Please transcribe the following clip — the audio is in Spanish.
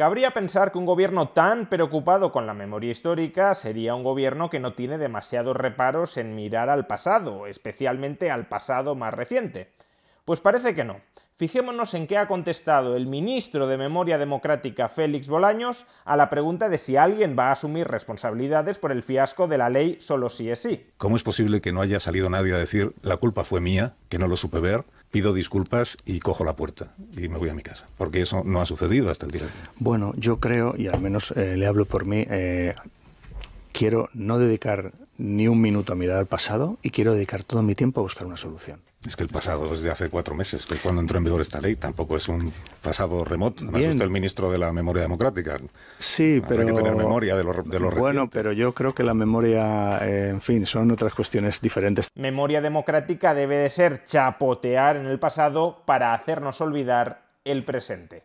Cabría pensar que un gobierno tan preocupado con la memoria histórica sería un gobierno que no tiene demasiados reparos en mirar al pasado, especialmente al pasado más reciente. Pues parece que no. Fijémonos en qué ha contestado el ministro de Memoria Democrática Félix Bolaños a la pregunta de si alguien va a asumir responsabilidades por el fiasco de la ley solo sí es sí. ¿Cómo es posible que no haya salido nadie a decir la culpa fue mía, que no lo supe ver, pido disculpas y cojo la puerta y me voy a mi casa? Porque eso no ha sucedido hasta el día de hoy. Bueno, yo creo, y al menos eh, le hablo por mí, eh, quiero no dedicar ni un minuto a mirar al pasado y quiero dedicar todo mi tiempo a buscar una solución. Es que el pasado desde hace cuatro meses, que es cuando entró en vigor esta ley, tampoco es un pasado remoto. Además, Bien. el ministro de la memoria democrática. Sí, Habrá pero... que tener memoria de lo, de lo Bueno, reciente. pero yo creo que la memoria, eh, en fin, son otras cuestiones diferentes. Memoria democrática debe de ser chapotear en el pasado para hacernos olvidar el presente.